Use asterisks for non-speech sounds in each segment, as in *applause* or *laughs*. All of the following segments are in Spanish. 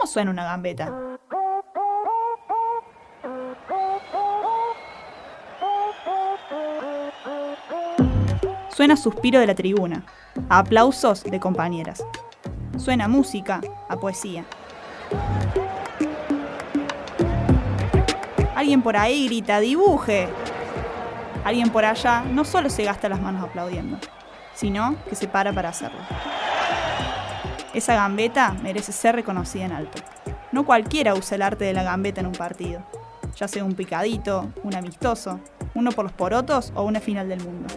¿Cómo suena una gambeta? Suena suspiro de la tribuna, aplausos de compañeras. Suena música, a poesía. Alguien por ahí grita, dibuje. Alguien por allá no solo se gasta las manos aplaudiendo, sino que se para para hacerlo. Esa gambeta merece ser reconocida en alto. No cualquiera usa el arte de la gambeta en un partido, ya sea un picadito, un amistoso, uno por los porotos o una final del mundo.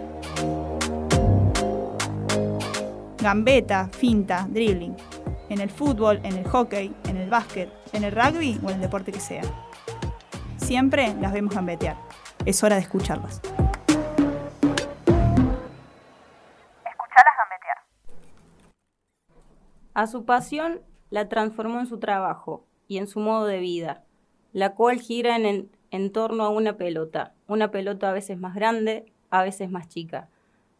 Gambeta, finta, dribbling. En el fútbol, en el hockey, en el básquet, en el rugby o en el deporte que sea. Siempre las vemos gambetear. Es hora de escucharlas. A su pasión la transformó en su trabajo y en su modo de vida, la cual gira en, torno a una pelota, una pelota a veces más grande, a veces más chica,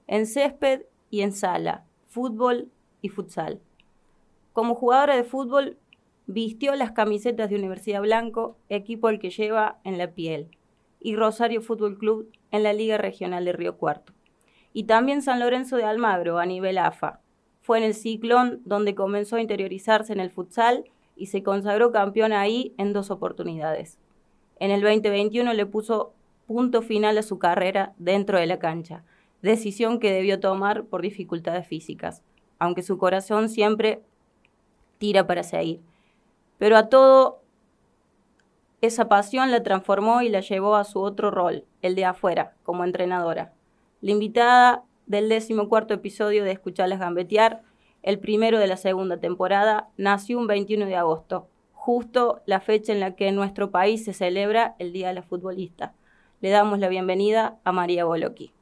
en césped y en sala, fútbol y futsal. Como jugadora de fútbol, vistió las camisetas de Universidad Blanco, equipo al que lleva en la piel, y Rosario Fútbol Club en la Liga Regional de Río Cuarto. Y también San Lorenzo de Almagro a nivel AFA, fue en el Ciclón donde comenzó a interiorizarse en el futsal y se consagró campeón ahí en dos oportunidades. En el 2021 le puso punto final a su carrera dentro de la cancha, decisión que debió tomar por dificultades físicas, aunque su corazón siempre tira para seguir. Pero a todo esa pasión la transformó y la llevó a su otro rol, el de afuera, como entrenadora. La invitada del decimocuarto episodio de Escucharlas Gambetear, el primero de la segunda temporada, nació un 21 de agosto, justo la fecha en la que en nuestro país se celebra el Día de la Futbolista. Le damos la bienvenida a María Boloqui.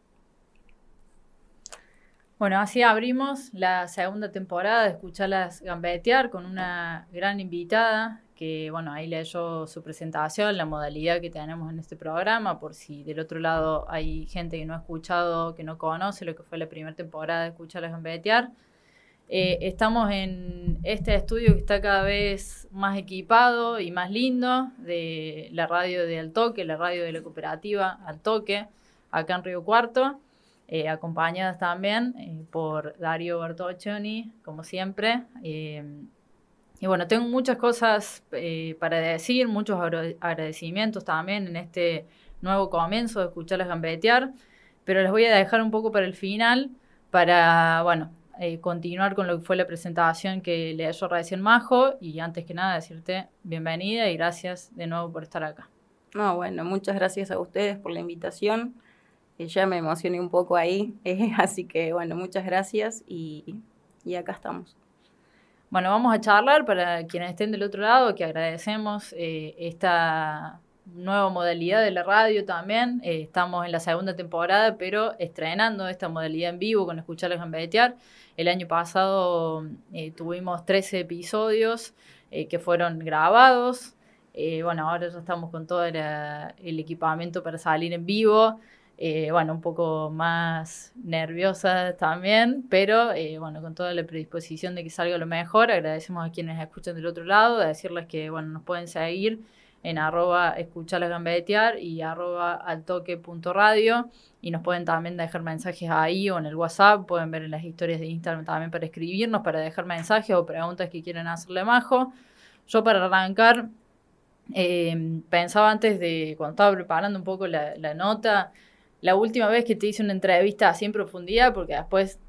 Bueno, así abrimos la segunda temporada de Escucharlas Gambetear con una gran invitada que bueno, ahí leyó su presentación, la modalidad que tenemos en este programa, por si del otro lado hay gente que no ha escuchado, que no conoce lo que fue la primera temporada de Escuchar a Gambetear. Eh, estamos en este estudio que está cada vez más equipado y más lindo de la radio de Altoque, la radio de la cooperativa Altoque, acá en Río Cuarto, eh, acompañadas también eh, por Dario Bertoccioni, como siempre. Y bueno, tengo muchas cosas eh, para decir, muchos agradecimientos también en este nuevo comienzo de escucharlas gambetear, pero les voy a dejar un poco para el final para, bueno, eh, continuar con lo que fue la presentación que le hecho recién Majo y antes que nada decirte bienvenida y gracias de nuevo por estar acá. No, bueno, muchas gracias a ustedes por la invitación. ya me emocioné un poco ahí, *laughs* así que bueno, muchas gracias y, y acá estamos. Bueno, vamos a charlar para quienes estén del otro lado, que agradecemos eh, esta nueva modalidad de la radio también. Eh, estamos en la segunda temporada, pero estrenando esta modalidad en vivo con Escucharles Gambetear. El año pasado eh, tuvimos 13 episodios que fueron grabados. bueno, ahora ya estamos con todo el equipamiento para salir en vivo. Eh, bueno, un poco más nerviosa también, pero eh, bueno, con toda la predisposición de que salga lo mejor. Agradecemos a quienes escuchan del otro lado, de decirles que bueno, nos pueden seguir en arroba gambetear y arroba altoque.radio y nos pueden también dejar mensajes ahí o en el WhatsApp, pueden ver en las historias de Instagram también para escribirnos, para dejar mensajes o preguntas que quieran hacerle majo. Yo para arrancar, eh, pensaba antes de, cuando estaba preparando un poco la nota, la última vez que te hice una entrevista así en profundidad, porque después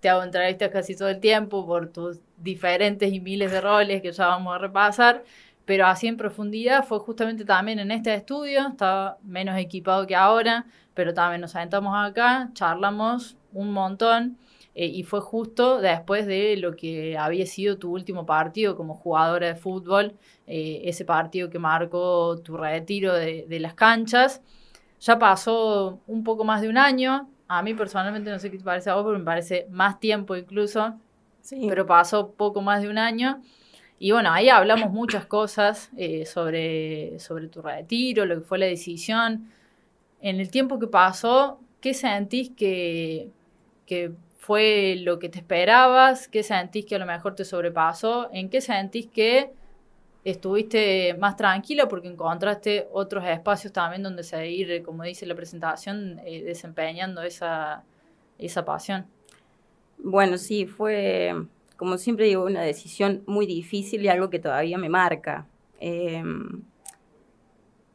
te hago entrevistas casi todo el tiempo por tus diferentes y miles de roles que ya vamos a repasar, pero así en profundidad fue justamente también en este estudio, estaba menos equipado que ahora, pero también nos sentamos acá, charlamos un montón. Eh, y fue justo después de lo que había sido tu último partido como jugadora de fútbol, eh, ese partido que marcó tu retiro de las canchas. Ya pasó un poco más de un año. A mí personalmente no sé qué te parece a vos, pero me parece más tiempo incluso. Sí. Pero pasó poco más de un año. Y bueno, ahí hablamos muchas cosas eh, sobre, sobre tu retiro, lo que fue la decisión. En el tiempo que pasó, ¿qué sentís que, que fue lo que te esperabas? ¿Qué sentís que a lo mejor te sobrepasó? ¿En qué sentís que estuviste más tranquila porque encontraste otros espacios también donde seguir, como dice la presentación, eh, desempeñando esa, esa pasión. Bueno, sí, fue, como siempre digo, una decisión muy difícil y algo que todavía me marca. Em,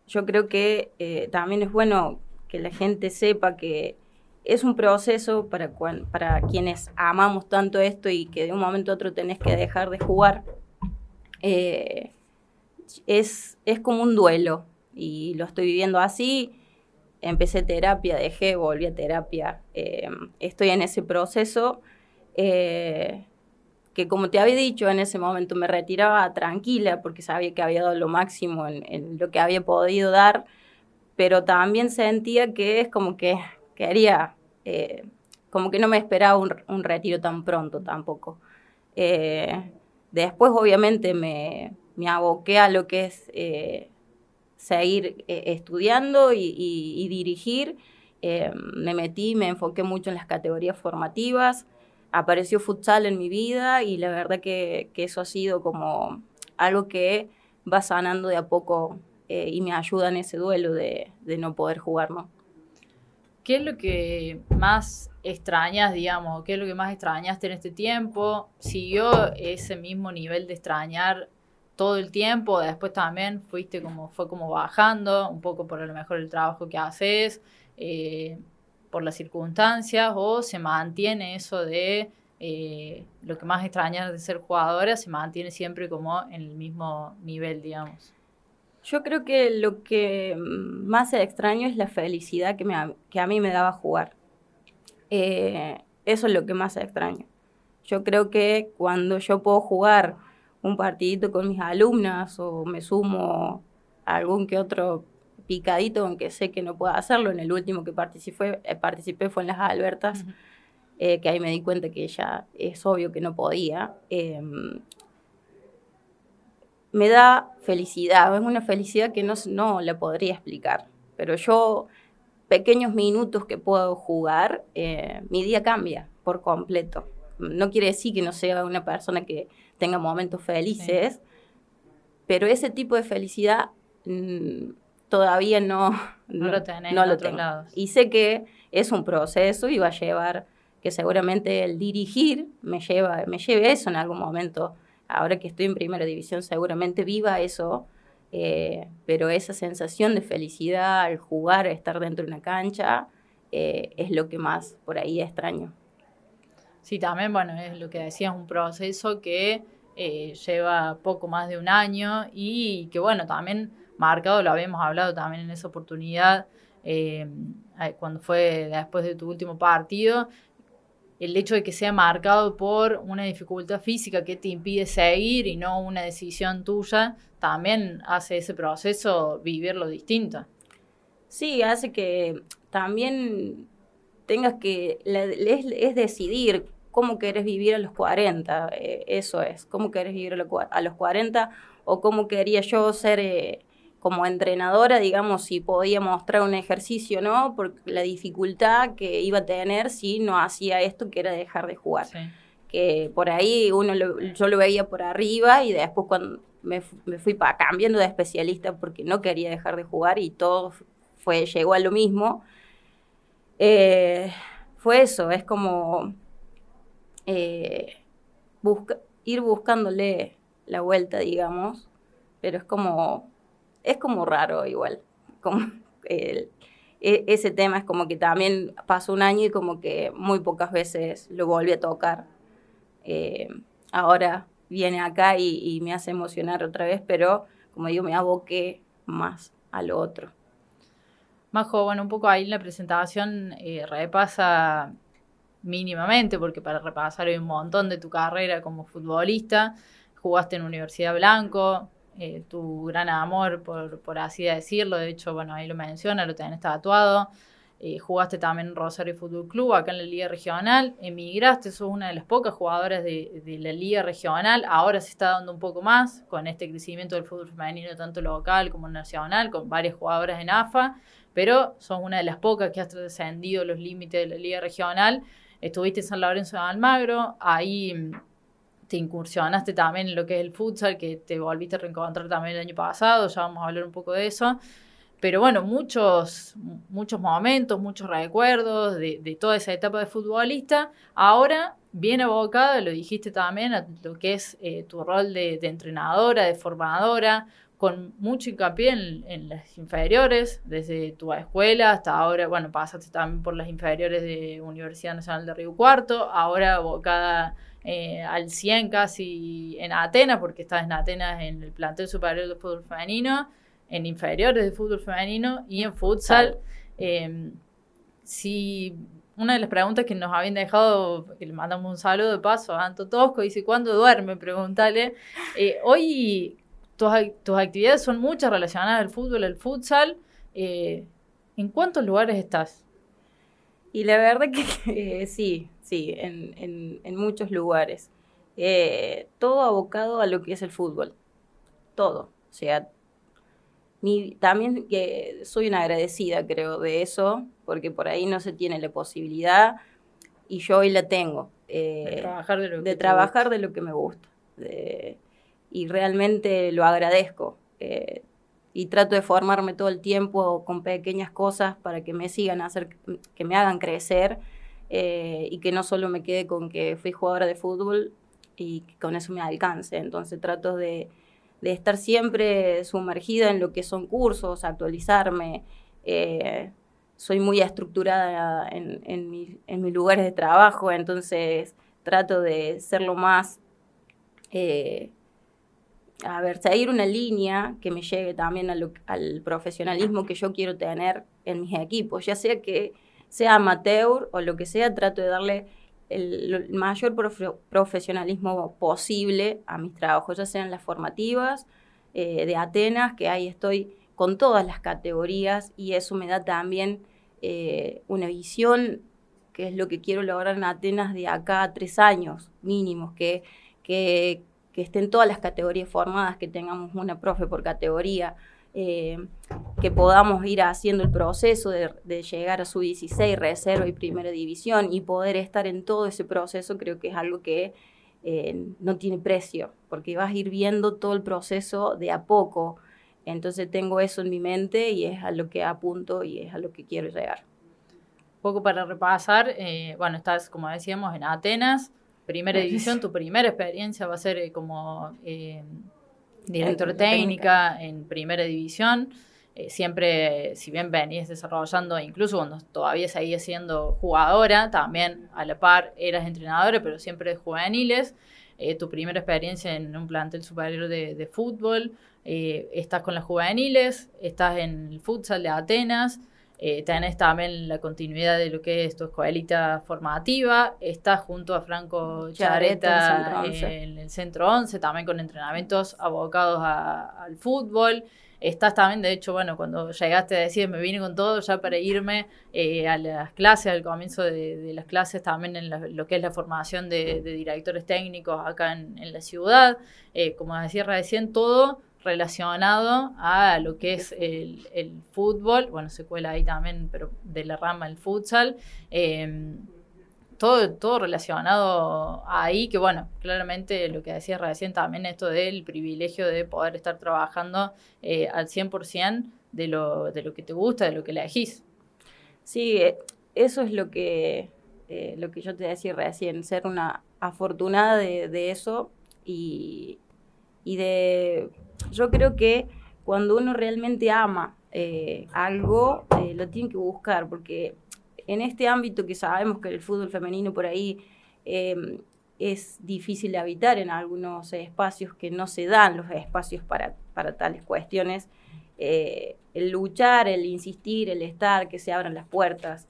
yo creo que eh, también es bueno que la gente sepa que es un proceso para, para quienes amamos tanto esto y que de un momento a otro tenés que dejar de jugar. Eh, es, es como un duelo y lo estoy viviendo así. Empecé terapia, dejé, volví a terapia. Eh, estoy en ese proceso eh, que como te había dicho, en ese momento me retiraba tranquila porque sabía que había dado lo máximo en, lo que había podido dar, pero también sentía que es como que quería, eh, como que no me esperaba un, retiro tan pronto tampoco. después obviamente me, me aboqué a lo que es eh, seguir eh, estudiando y, dirigir. Eh, me metí, me enfoqué mucho en las categorías formativas. Apareció futsal en mi vida y la verdad que, eso ha sido como algo que va sanando de a poco y me ayuda en ese duelo de, de no poder jugar, ¿no? ¿Qué es lo que más extrañas, digamos? ¿Qué es lo que más extrañaste en este tiempo? ¿Siguió ese mismo nivel de extrañar todo el tiempo, después también fuiste como, fue como bajando, un poco por a lo mejor el trabajo que haces, eh, por las circunstancias, o se mantiene eso de eh, lo que más extrañas de ser jugadora, se mantiene siempre como en el mismo nivel, digamos. Yo creo que lo que más extraño es la felicidad que, me, que a mí me daba jugar. Eh, eso es lo que más extraño. Yo creo que cuando yo puedo jugar un partidito con mis alumnas o me sumo a algún que otro picadito aunque sé que no puedo hacerlo. En el último que participé, eh, participé fue en las Albertas, eh, que ahí me di cuenta que ya es obvio que no podía. Em, me da felicidad, es una felicidad que no, no la podría explicar, pero yo, pequeños minutos que puedo jugar, eh, mi día cambia por completo. No quiere decir que no sea una persona que tenga momentos felices, pero ese tipo de felicidad mm, todavía no, no, lo, tenés no lo tengo. Y sé que es un proceso y va a llevar, que seguramente el dirigir me lleva, me lleve eso en algún momento. Ahora que estoy en primera división, seguramente viva eso, eh, pero esa sensación de felicidad al jugar, estar dentro de una cancha, eh, es lo que más por ahí extraño. Sí, también, bueno, es lo que decías, un proceso que eh, lleva poco más de un año y que, bueno, también marcado, lo habíamos hablado también en esa oportunidad, eh, cuando fue después de tu último partido, el hecho de que sea marcado por una dificultad física que te impide seguir y no una decisión tuya, también hace ese proceso vivirlo distinto. Sí, hace que también tengas que, es decidir cómo querés vivir a los 40, eh, eso es, cómo querés vivir a los 40 o cómo quería yo ser eh, como entrenadora, digamos, si podía mostrar un ejercicio, ¿no? Por la dificultad que iba a tener si no hacía esto, que era dejar de jugar. Que por ahí uno yo lo veía por arriba y después cuando me, fui pa, cambiando de especialista porque no quería dejar de jugar y todo fue, llegó a lo mismo. Eh, fue eso, es como eh, ir buscándole la vuelta, digamos, pero es como, es como raro igual. *laughs* Como e, ese tema es como que también pasó un año y como que muy pocas veces lo volví a tocar. Eh, ahora viene acá y, me hace emocionar otra vez, pero como digo, me aboqué más a lo otro. Majo, bueno, un poco ahí en la presentación eh, repasa mínimamente, porque para repasar hay un montón de tu carrera como futbolista, jugaste en Universidad Blanco, eh, tu gran amor, por, por, así decirlo, de hecho, bueno, ahí lo menciona, lo tenés tatuado, eh, jugaste también en Rosario Fútbol Club, acá en la Liga Regional, emigraste, sos una de las pocas jugadoras de, de, la Liga Regional, ahora se está dando un poco más con este crecimiento del fútbol femenino, tanto local como nacional, con varias jugadoras en AFA, pero sos una de las pocas que has trascendido los límites de la Liga Regional Estuviste en San Lorenzo de Almagro, ahí te incursionaste también en lo que es el futsal, que te volviste a reencontrar también el año pasado, ya vamos a hablar un poco de eso. Pero bueno, muchos, muchos momentos, muchos recuerdos de, toda esa etapa de futbolista. Ahora, bien abocada, lo dijiste también, a lo que es eh, tu rol de, entrenadora, de formadora, con mucho hincapié en, las inferiores, desde tu escuela hasta ahora, bueno, pasaste también por las inferiores de Universidad Nacional de Río Cuarto, ahora abocada eh, al 100 casi en Atenas, porque estás en Atenas en el plantel superior de fútbol femenino en inferiores de fútbol femenino y en futsal. Em, si una de las preguntas que nos habían dejado, que le mandamos un saludo de paso a Anto Tosco, dice, ¿cuándo duerme? Pregúntale. Eh, hoy tus, tus, actividades son muchas relacionadas al fútbol, al futsal. Eh, ¿En cuántos lugares estás? Y la verdad que *laughs* sí, sí, en, en, muchos lugares. Eh, todo abocado a lo que es el fútbol. Todo. O sea, también que soy una agradecida, creo, de eso, porque por ahí no se tiene la posibilidad y yo hoy la tengo. de eh, trabajar de lo, que, trabajar de lo que me gusta. Y realmente lo agradezco. Eh, y trato de formarme todo el tiempo con pequeñas cosas para que me sigan, hacer, que me hagan crecer eh, y que no solo me quede con que fui jugadora de fútbol y que con eso me alcance. Entonces trato de, de estar siempre sumergida en lo que son cursos, actualizarme. Eh, soy muy estructurada en, en, mis lugares de trabajo, entonces trato de ser lo más, a ver, seguir una línea que me llegue también al profesionalismo que yo quiero tener en mis equipos, ya sea que sea amateur o lo que sea, trato de darle el, mayor profesionalismo posible a mis trabajos, ya sean las formativas eh, de Atenas, que ahí estoy con todas las categorías y eso me da también eh, una visión que es lo que quiero lograr en Atenas de acá a tres años mínimos, que, que, que estén todas las categorías formadas, que tengamos una profe por categoría, eh, que podamos ir haciendo el proceso de, llegar a su 16, reserva y primera división y poder estar en todo ese proceso, creo que es algo que eh, no tiene precio, porque vas a ir viendo todo el proceso de a poco. Entonces tengo eso en mi mente y es a lo que apunto y es a lo que quiero llegar. Un poco para repasar, eh, bueno, estás, como decíamos, en Atenas, primera división, tu primera experiencia va a ser como director técnica en primera división. Eh, siempre, si bien venís desarrollando, incluso cuando todavía seguías siendo jugadora, también a la par eras entrenadora, pero siempre de juveniles. Eh, tu primera experiencia en un plantel superior de, fútbol, eh, estás con las juveniles, estás en el futsal de Atenas, eh, tenés también la continuidad de lo que es tu escuelita formativa, estás junto a Franco Chareta en, el Centro 11, también con entrenamientos abocados al fútbol. Estás también, de hecho, bueno, cuando llegaste a decir, me vine con todo ya para irme eh, a las clases, al comienzo de, las clases, también en lo que es la formación de, directores técnicos acá en, la ciudad. Eh, como decía recién, todo relacionado a lo que es el, fútbol, bueno, se cuela ahí también, pero de la rama del futsal, em, todo, todo relacionado ahí, que bueno, claramente lo que decía recién también esto del privilegio de poder estar trabajando eh, al 100% de lo, de lo que te gusta, de lo que elegís. Sí, eh, eso es lo que, eh, lo que yo te decía recién, ser una afortunada de, de eso y, y de yo creo que cuando uno realmente ama eh, algo, eh, lo tiene que buscar, porque en este ámbito que sabemos que el fútbol femenino por ahí em, es difícil de habitar en algunos espacios que no se dan los espacios para, para tales cuestiones, eh, el luchar, el insistir, el estar, que se abran las puertas,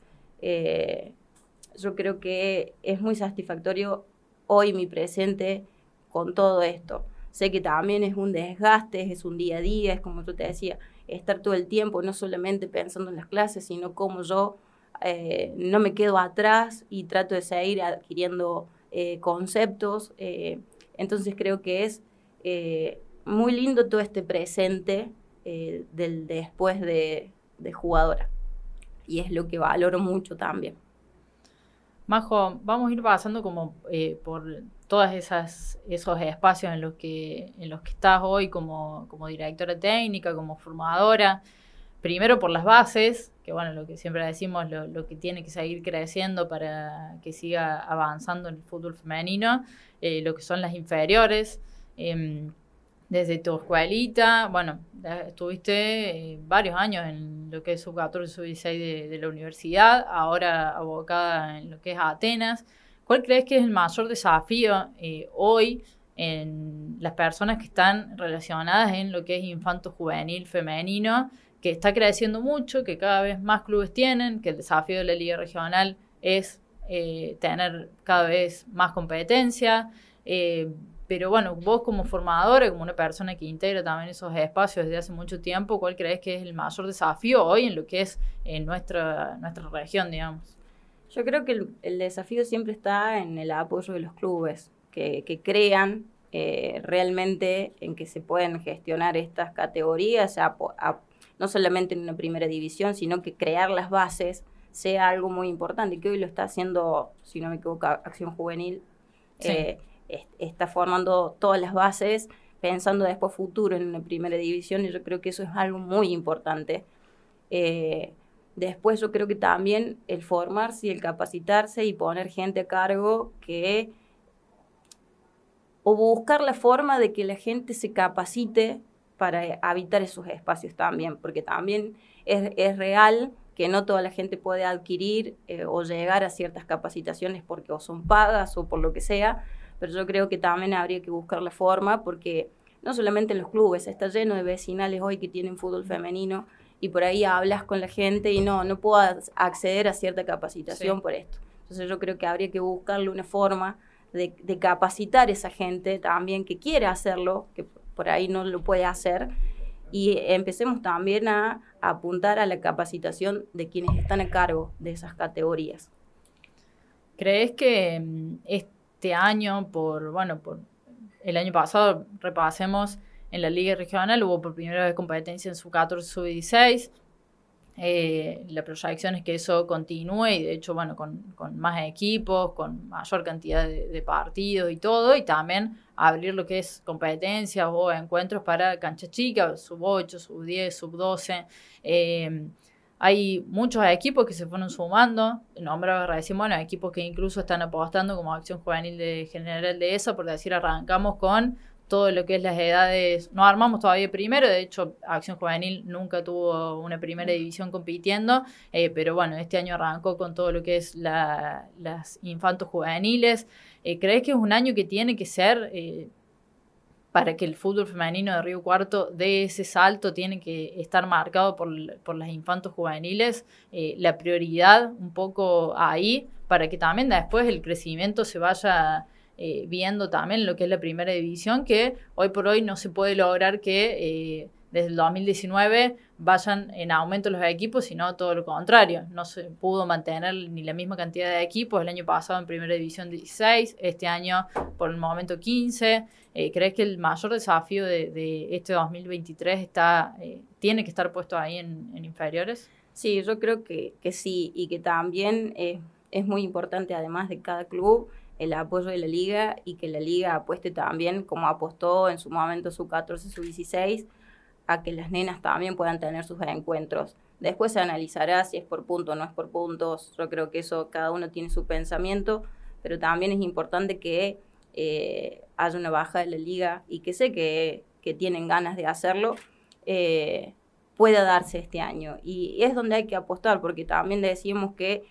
yo creo que es muy satisfactorio hoy mi presente con todo esto. Sé que también es un desgaste, es un día a día, es como yo te decía, estar todo el tiempo no solamente pensando en las clases, sino cómo yo eh, no me quedo atrás y trato de seguir adquiriendo eh, conceptos. Eh, entonces creo que es muy lindo todo este presente del después de, de jugadora. Y es lo que valoro mucho también. Majo, vamos a ir pasando como por todos esos espacios en los que, en los que estás hoy como, como directora técnica, como formadora, primero por las bases, que bueno, lo que siempre decimos, lo, que tiene que seguir creciendo para que siga avanzando en el fútbol femenino, eh, lo que son las inferiores. Em, desde tu escuelita, bueno, estuviste eh, varios años en lo que es sub-14, sub-16 de, la universidad, ahora abocada en lo que es Atenas. ¿Cuál crees que es el mayor desafío eh, hoy en las personas que están relacionadas en lo que es infanto juvenil femenino que está creciendo mucho, que cada vez más clubes tienen, que el desafío de la liga regional es eh, tener cada vez más competencia. Eh, pero bueno, vos como formadora, como una persona que integra también esos espacios desde hace mucho tiempo, ¿cuál crees que es el mayor desafío hoy en lo que es en nuestra, nuestra región, digamos? Yo creo que el, desafío siempre está en el apoyo de los clubes, que, crean eh, realmente en que se pueden gestionar estas categorías, a, no solamente en una primera división, sino que crear las bases sea algo muy importante, que hoy lo está haciendo, si no me equivoco, Acción Juvenil, eh, está formando todas las bases, pensando después futuro en una primera división, y yo creo que eso es algo muy importante. Eh, después yo creo que también el formarse y el capacitarse y poner gente a cargo que o buscar la forma de que la gente se capacite para habitar esos espacios también, porque también es, real que no toda la gente puede adquirir eh, o llegar a ciertas capacitaciones porque o son pagas o por lo que sea, pero yo creo que también habría que buscar la forma porque no solamente en los clubes, está lleno de vecinales hoy que tienen fútbol femenino y por ahí hablas con la gente y no, no puedo acceder a cierta capacitación por esto. Entonces yo creo que habría que buscarle una forma de, de capacitar a esa gente también que quiere hacerlo, que por ahí no lo puede hacer. Y empecemos también a, apuntar a la capacitación de quienes están a cargo de esas categorías. ¿Crees que mm, este año, por, bueno, por el año pasado, repasemos, en la Liga Regional hubo por primera vez competencia en su 14 sub-16, eh, la proyección es que eso continúe y de hecho, bueno, con, más equipos, con mayor cantidad de, partidos y todo, y también abrir lo que es competencias o encuentros para cancha chica, sub 8, sub 10, sub 12. Eh, hay muchos equipos que se fueron sumando, nombre decimos, bueno, equipos que incluso están apostando como acción juvenil de general de esa, por decir, arrancamos con todo lo que es las edades, no armamos todavía primero, de hecho Acción Juvenil nunca tuvo una primera división compitiendo, eh, pero bueno, este año arrancó con todo lo que es las infantos juveniles. Eh, ¿Crees que es un año que tiene que ser, eh, para que el fútbol femenino de Río Cuarto dé ese salto, tiene que estar marcado por, por las infantos juveniles, la prioridad un poco ahí, para que también después el crecimiento se vaya eh, viendo también lo que es la primera división, que hoy por hoy no se puede lograr que eh, desde el 2019 vayan en aumento los equipos, sino todo lo contrario. No se pudo mantener ni la misma cantidad de equipos. El año pasado en primera división 16, este año por el momento 15. Eh, ¿Crees que el mayor desafío de, este 2023 está, tiene que estar puesto ahí en, inferiores? Sí, yo creo que sí, y que también es muy importante, además de cada club, el apoyo de la liga y que la liga apueste también, como apostó en su momento su 14, su 16, a que las nenas también puedan tener sus encuentros. Después se analizará si es por punto o no es por puntos. Yo creo que eso cada uno tiene su pensamiento, pero también es importante que eh, haya una baja de la liga y que sé que, tienen ganas de hacerlo, eh, pueda darse este año. Y es donde hay que apostar, porque también decimos que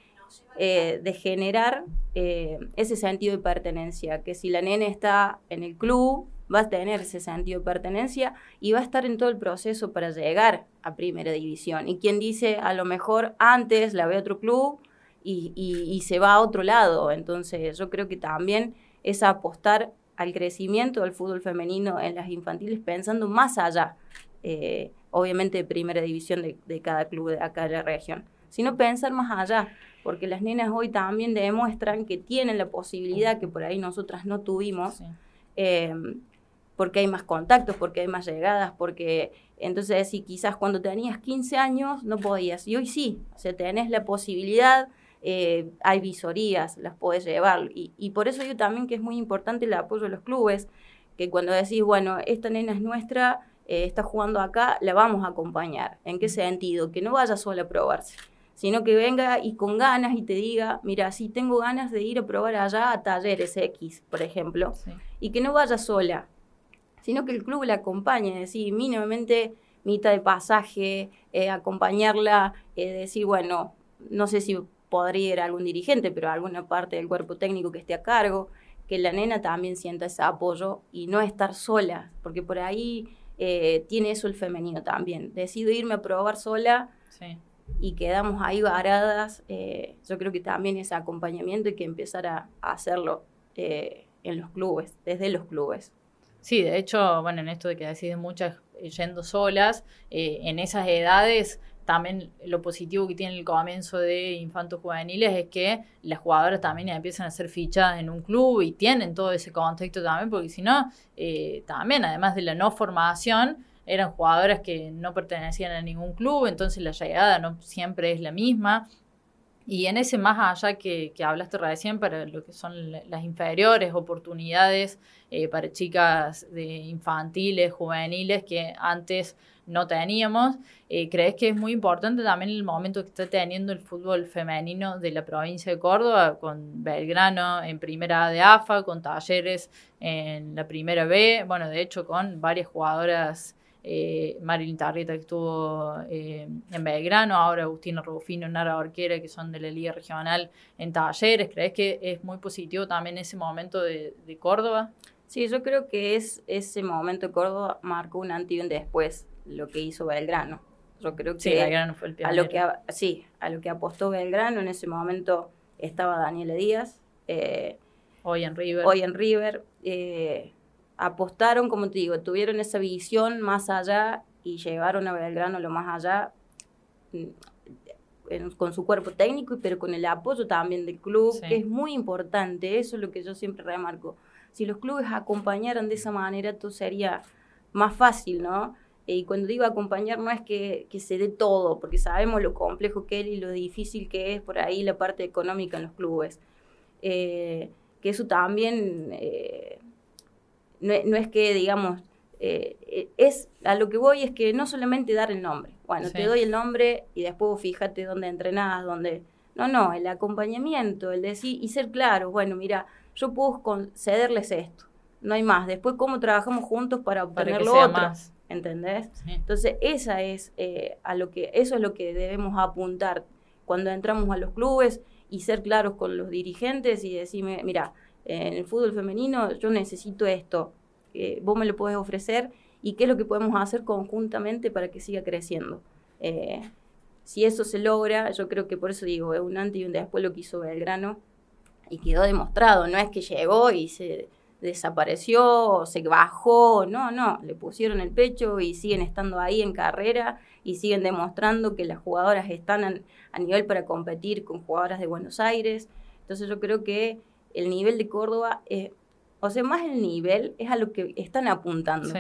eh, de generar eh, ese sentido de pertenencia, que si la nena está en el club, va a tener ese sentido de pertenencia y va a estar en todo el proceso para llegar a primera división. Y quien dice, a lo mejor antes la ve a otro club y, se va a otro lado. Entonces yo creo que también es apostar al crecimiento del fútbol femenino en las infantiles pensando más allá, eh, obviamente de primera división de, de cada club de acá región, sino pensar más allá porque las nenas hoy también demuestran que tienen la posibilidad que por ahí nosotras no tuvimos, eh, porque hay más contactos, porque hay más llegadas, porque entonces si quizás cuando tenías 15 años no podías, y hoy sí, o sea, tenés la posibilidad eh, hay visorías, las podés llevar. Y, y por eso digo también que es muy importante el apoyo de los clubes, que cuando decís, bueno, esta nena es nuestra, eh, está jugando acá, la vamos a acompañar. ¿En qué sentido? Que no vaya sola a probarse, sino que venga y con ganas y te diga, mira, sí tengo ganas de ir a probar allá a talleres X, por ejemplo, y que no vaya sola, sino que el club la acompañe, decir, mínimamente mitad de pasaje, eh, acompañarla, eh, decir, bueno, no sé si podría ir algún dirigente, pero alguna parte del cuerpo técnico que esté a cargo, que la nena también sienta ese apoyo y no estar sola, porque por ahí eh, tiene eso el femenino también. Decido irme a probar sola y quedamos ahí varadas. Eh, yo creo que también ese acompañamiento hay que empezar a, hacerlo eh, en los clubes, desde los clubes. Sí, de hecho, bueno, en esto de que deciden muchas yendo solas, en esas edades también lo positivo que tiene el comienzo de infantos juveniles es que las jugadoras también empiezan a ser fichadas en un club y tienen todo ese contexto también, porque si no, eh, también además de la no formación, eran jugadoras que no pertenecían a ningún club, entonces la llegada no siempre es la misma. Y en ese más allá que, que hablaste recién para lo que son las inferiores, oportunidades eh, para chicas de infantiles, juveniles, que antes no teníamos. Eh, ¿Crees que es muy importante también el momento que está teniendo el fútbol femenino de la provincia de Córdoba, con Belgrano en primera A de AFA, con Talleres en la primera B, bueno, de hecho con varias jugadoras, eh, Marilyn Tarrieta que estuvo eh, en Belgrano, ahora Agustina Rufino, Nara Orquera, que son de la Liga Regional en Talleres. ¿Crees que es muy positivo también ese momento de, de Córdoba? Sí, yo creo que es ese momento de Córdoba marcó un antes y un después lo que hizo Belgrano. Yo creo que, sí, Belgrano fue el a lo que sí, a lo que apostó Belgrano en ese momento estaba Daniela Díaz. Eh, hoy en River. Hoy en River. Eh, apostaron, como te digo, tuvieron esa visión más allá y llevaron a Belgrano lo más allá mm, con su cuerpo técnico, pero con el apoyo también del club, que es muy importante. Eso es lo que yo siempre remarco. Si los clubes acompañaran de esa manera, todo sería más fácil, ¿no? Y cuando digo acompañar no es que, se dé todo, porque sabemos lo complejo que es y lo difícil que es por ahí la parte económica en los clubes. Eh, que eso también eh, no, es que, digamos, eh, es a lo que voy es que no solamente dar el nombre. Bueno, te doy el nombre y después fíjate dónde entrenás, dónde... No, no, el acompañamiento, el decir y ser claro, bueno, mira, yo puedo concederles esto, no hay más. Después, ¿cómo trabajamos juntos para obtener lo otro? Más. ¿entendés? Entonces, esa es, eh, a lo que, eso es lo que debemos apuntar cuando entramos a los clubes y ser claros con los dirigentes y decirme, mira, en el fútbol femenino yo necesito esto, eh, vos me lo podés ofrecer y qué es lo que podemos hacer conjuntamente para que siga creciendo. Eh, si eso se logra, yo creo que por eso digo, es un antes y un después lo que hizo Belgrano y quedó demostrado, no es que llegó y se desapareció, se bajó, no, no, le pusieron el pecho y siguen estando ahí en carrera y siguen demostrando que las jugadoras están a, nivel para competir con jugadoras de Buenos Aires. Entonces yo creo que el nivel de Córdoba, es, o sea, más el nivel es a lo que están apuntando,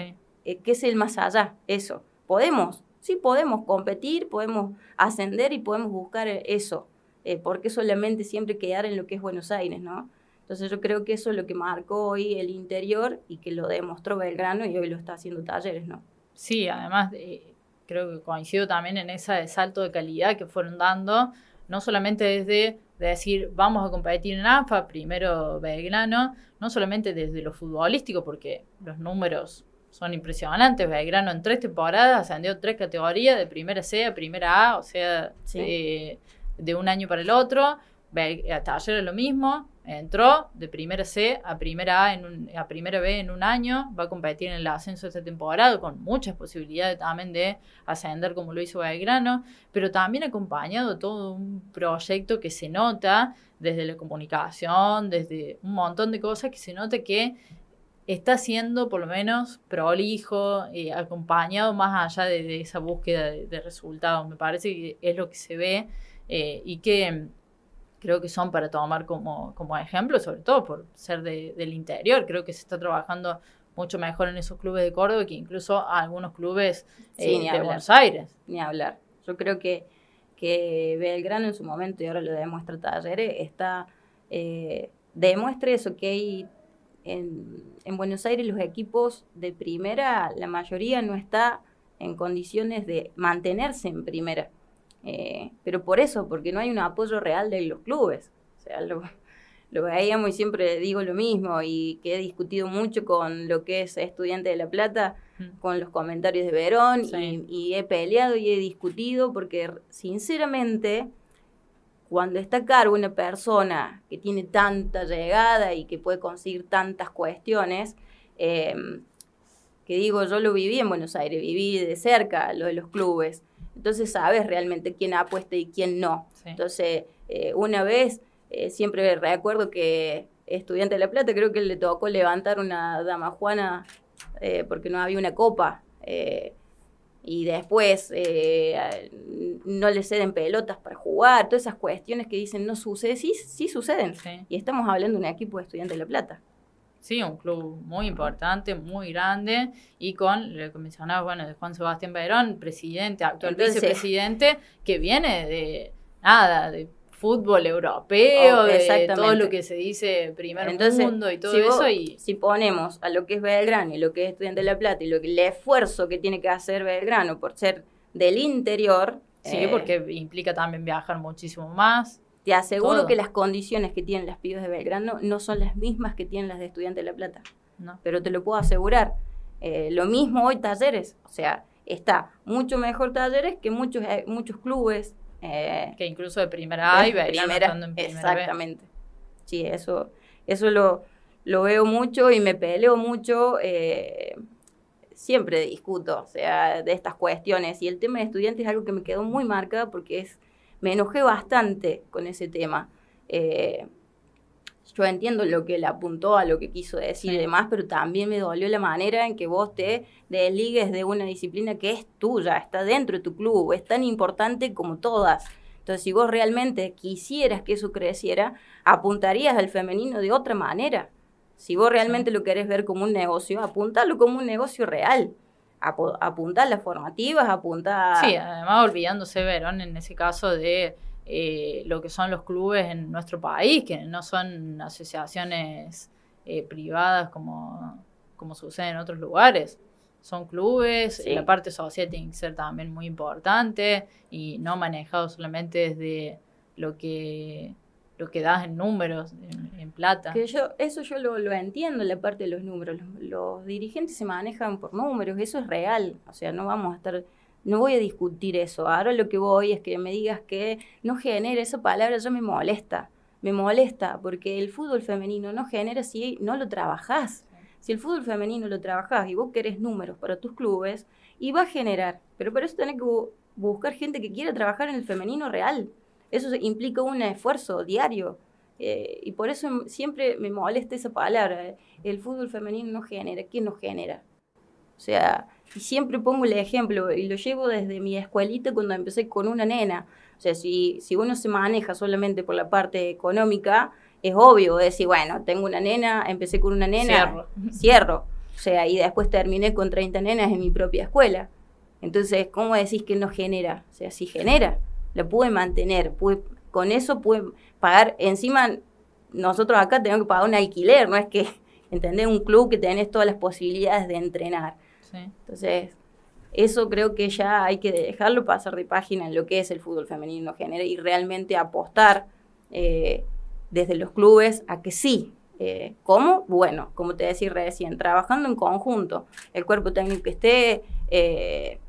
eh, que es el más allá, eso. Podemos, sí podemos competir, podemos ascender y podemos buscar eso, eh, porque solamente siempre quedar en lo que es Buenos Aires, ¿no? Entonces yo creo que eso es lo que marcó hoy el interior y que lo demostró Belgrano y hoy lo está haciendo Talleres, ¿no? Sí, además eh, creo que coincido también en ese salto de calidad que fueron dando, no solamente desde decir vamos a competir en AFA, primero Belgrano, no solamente desde lo futbolístico, porque los números son impresionantes. Belgrano en tres temporadas ascendió tres categorías, de primera C a primera A, o sea, de, de, un año para el otro. Talleres lo mismo, entró de primera C a primera A, en a primera B en un año, va a competir en el ascenso de esta temporada con muchas posibilidades también de ascender como lo hizo Belgrano, pero también acompañado todo un proyecto que se nota desde la comunicación, desde un montón de cosas que se nota que está siendo por lo menos prolijo, y acompañado más allá de, esa búsqueda de, resultados. Me parece que es lo que se ve eh, y que creo que son para tomar como, como ejemplo, sobre todo por ser del interior. Creo que se está trabajando mucho mejor en esos clubes de Córdoba que incluso algunos clubes eh, de Buenos Aires. Ni hablar. Yo creo que que Belgrano en su momento, y ahora lo demuestra Talleres, está, eh, demuestra eso, que hay en, en, Buenos Aires los equipos de primera, la mayoría no está en condiciones de mantenerse en primera. Eh, pero por eso, porque no hay un apoyo real de los clubes. O sea, lo, lo veíamos y siempre digo lo mismo y que he discutido mucho con lo que es estudiante de La Plata, mm. con los comentarios de Verón y, he peleado y he discutido porque sinceramente cuando está a cargo una persona que tiene tanta llegada y que puede conseguir tantas cuestiones, em, que digo, yo lo viví en Buenos Aires, viví de cerca lo de los clubes, entonces sabes realmente quién apuesta y quién no. Entonces, eh, una vez eh, siempre recuerdo que estudiante de La Plata, creo que le tocó levantar una dama Juana eh, porque no había una copa. Eh, y después no le ceden pelotas para jugar, todas esas cuestiones que dicen no sucede, sí, sí suceden. Y estamos hablando de un equipo de estudiantes de La Plata. Sí, un club muy importante, muy grande, y con lo que mencionaba, bueno, de Juan Sebastián Verón, presidente, actual vicepresidente, que viene de nada, de fútbol europeo, de todo lo que se dice primer mundo y todo eso. y... Si ponemos a lo que es Belgrano y lo que es Estudiante de La Plata y lo que el esfuerzo que tiene que hacer Belgrano por ser del interior. Sí, eh, porque implica también viajar muchísimo más. Te aseguro que las condiciones que tienen las pibes de Belgrano no son las mismas que tienen las de Estudiante de La Plata. No. Pero te lo puedo asegurar. Eh, lo mismo hoy Talleres. O sea, está mucho mejor Talleres que muchos, eh, muchos clubes eh, que incluso de primera A y primera, en primera Exactamente. Sí, eso, eso lo, lo veo mucho y me peleo mucho. Siempre discuto, o sea, de estas cuestiones. Y el tema de estudiantes es algo que me quedó muy marcado porque es, me enojé bastante con ese tema. Eh, yo entiendo lo que le apuntó a lo que quiso decir y demás, pero también me dolió la manera en que vos te desligues de una disciplina que es tuya, está dentro de tu club, es tan importante como todas. Entonces, si vos realmente quisieras que eso creciera, apuntarías al femenino de otra manera. Si vos realmente lo querés ver como un negocio, apuntalo como un negocio real. Apuntar las formativas, apuntar... Sí, además olvidándose, Verón, en ese caso de eh, lo que son los clubes en nuestro país, que no son asociaciones eh, privadas como, como sucede en otros lugares. Son clubes, la parte social tiene que ser también muy importante y no manejado solamente desde lo que lo que das en números, en, plata. Que yo, eso yo lo, entiendo, la parte de los números. Los, dirigentes se manejan por números, eso es real. O sea, no vamos a estar no voy a discutir eso. Ahora lo que voy es que me digas que no genera esa palabra, ya me molesta. Me molesta porque el fútbol femenino no genera si no lo trabajás. Si el fútbol femenino lo trabajás y vos querés números para tus clubes, y va a generar. Pero para eso tenés que buscar gente que quiera trabajar en el femenino real. Eso implica un esfuerzo diario. Eh, y por eso siempre me molesta esa palabra. El fútbol femenino no genera. ¿Quién no genera? O sea, y siempre pongo el ejemplo, y lo llevo desde mi escuelita cuando empecé con una nena. O sea, si, si uno se maneja solamente por la parte económica, es obvio decir, bueno, tengo una nena, empecé con una nena, cierro. cierro. O sea, y después terminé con 30 nenas en mi propia escuela. Entonces, ¿cómo decís que no genera? O sea, si genera, la pude mantener, pude, con eso pude pagar, encima nosotros acá tenemos que pagar un alquiler, no es que, *laughs* ¿entendés? Un club que tenés todas las posibilidades de entrenar. Entonces, eso creo que ya hay que dejarlo pasar de página en lo que es el fútbol femenino género y realmente apostar eh, desde los clubes a que sí. Eh, ¿Cómo? Bueno, como te decía recién, trabajando en conjunto, el cuerpo técnico que esté, eh,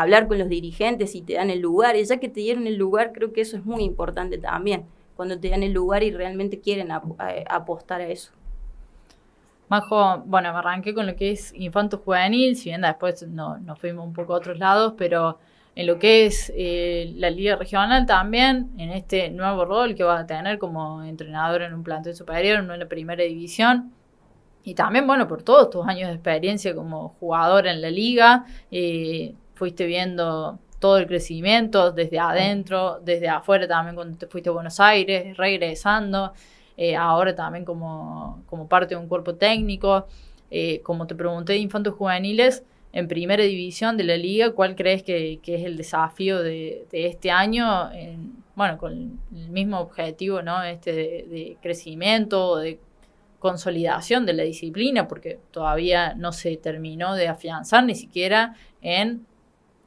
hablar con los dirigentes y te dan el lugar, y ya que te dieron el lugar, creo que eso es muy importante también, cuando te dan el lugar y realmente quieren apostar a eso. Majo, bueno, me arranqué con lo que es infanto juvenil, si bien después no, nos fuimos un poco a otros lados, pero en lo que es eh, la liga regional también, en este nuevo rol que vas a tener como entrenador en un plantel superior, no en la primera división. Y también, bueno, por todos tus años de experiencia como jugador en la liga, eh, fuiste viendo todo el crecimiento desde adentro, desde afuera también cuando te fuiste a Buenos Aires, regresando. Eh, ahora también como, como, parte de un cuerpo técnico. Eh, como te pregunté de infantos juveniles, en primera división de la liga, ¿cuál crees que, es el desafío de, este año? bueno, con el mismo objetivo, ¿no? Este de, de crecimiento, de consolidación de la disciplina, porque todavía no se terminó de afianzar ni siquiera en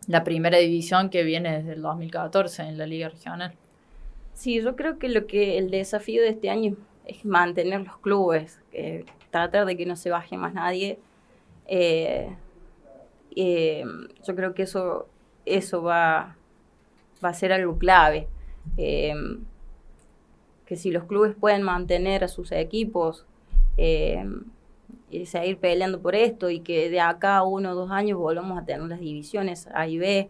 la primera división que viene desde el 2014 en la liga regional. Sí, yo creo que lo que el desafío de este año es mantener los clubes, tratar de que no se baje más nadie. Eh, eh, yo creo que eso, eso va, a ser algo clave. Eh, que si los clubes pueden mantener a sus equipos eh, seguir peleando por esto y que de acá a uno o dos años volvamos a tener las divisiones A y B.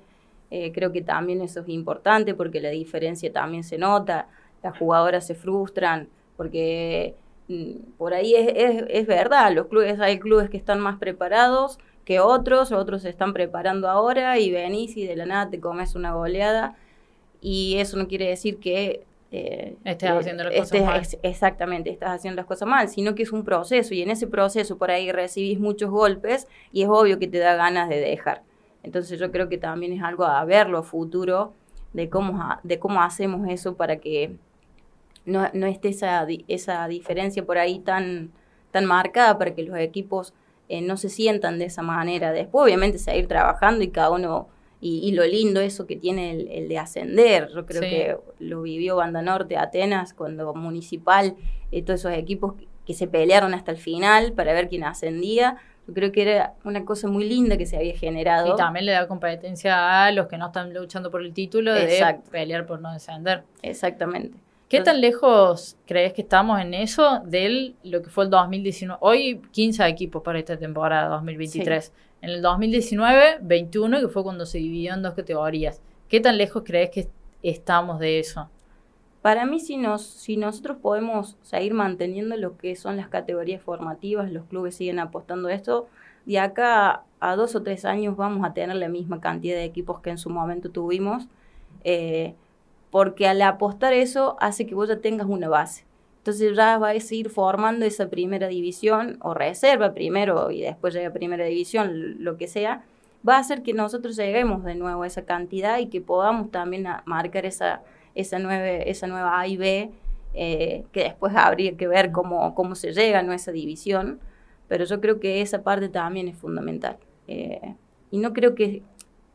Eh, creo que también eso es importante porque la diferencia también se nota, las jugadoras se frustran porque mm, por ahí es, es, es, verdad, los clubes, hay clubes que están más preparados que otros, otros se están preparando ahora y venís y de la nada te comes una goleada y eso no quiere decir que eh, estás haciendo las cosas mal. exactamente, estás haciendo las cosas mal, sino que es un proceso y en ese proceso por ahí recibís muchos golpes y es obvio que te da ganas de dejar. Entonces yo creo que también es algo a verlo futuro de cómo, de cómo hacemos eso para que no, no esté esa, esa diferencia por ahí tan, tan marcada para que los equipos eh, no se sientan de esa manera. Después obviamente seguir trabajando y cada uno y, lo lindo eso que tiene el, de ascender. Yo creo que lo vivió Banda Norte, Atenas, cuando Municipal, eh, todos esos equipos que, se pelearon hasta el final para ver quién ascendía. Yo creo que era una cosa muy linda que se había generado. Y también le da competencia a los que no están luchando por el título de pelear por no descender. Exactamente. ¿Qué tan lejos crees que estamos en eso de lo que fue el 2019? Hoy 15 equipos para esta temporada 2023. En el 2019, 21, que fue cuando se dividió en dos categorías. ¿Qué tan lejos crees que estamos de eso? Para mí, si, nos, si nosotros podemos seguir manteniendo lo que son las categorías formativas, los clubes siguen apostando a esto, de acá a dos o tres años vamos a tener la misma cantidad de equipos que en su momento tuvimos. Eh, porque al apostar eso hace que vos ya tengas una base. Entonces ya vais a ir formando esa primera división o reserva primero y después llega primera división, lo que sea, va a hacer que nosotros lleguemos de nuevo a esa cantidad y que podamos también marcar esa, esa, nueve, esa nueva A y B, eh, que después habría que ver cómo, cómo se llega a esa división, pero yo creo que esa parte también es fundamental. Eh, y no creo que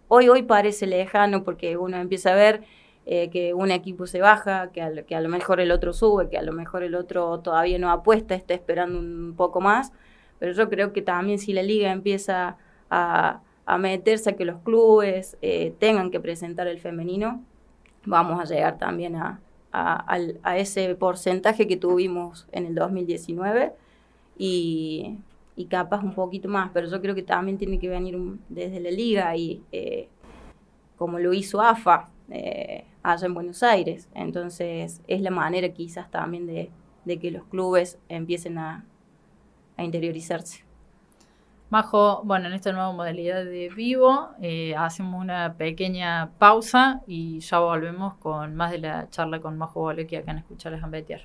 hoy, hoy parece lejano porque uno empieza a ver eh, que un equipo se baja, que a, lo mejor el otro sube, que a lo mejor el otro todavía no apuesta, está esperando un poco más. Pero yo creo que también si la liga empieza a, meterse a que los clubes eh, tengan que presentar el femenino, vamos a llegar también a, a, ese porcentaje que tuvimos en el 2019 y, y, capaz un poquito más, pero yo creo que también tiene que venir desde la liga y eh, como lo hizo AFA, eh, allá en Buenos Aires. Entonces es la manera quizás también de, que los clubes empiecen a, interiorizarse. Majo, bueno, en esta nueva modalidad de vivo eh, hacemos una pequeña pausa y ya volvemos con más de la charla con Majo que acá en Escuchar a Jambetear.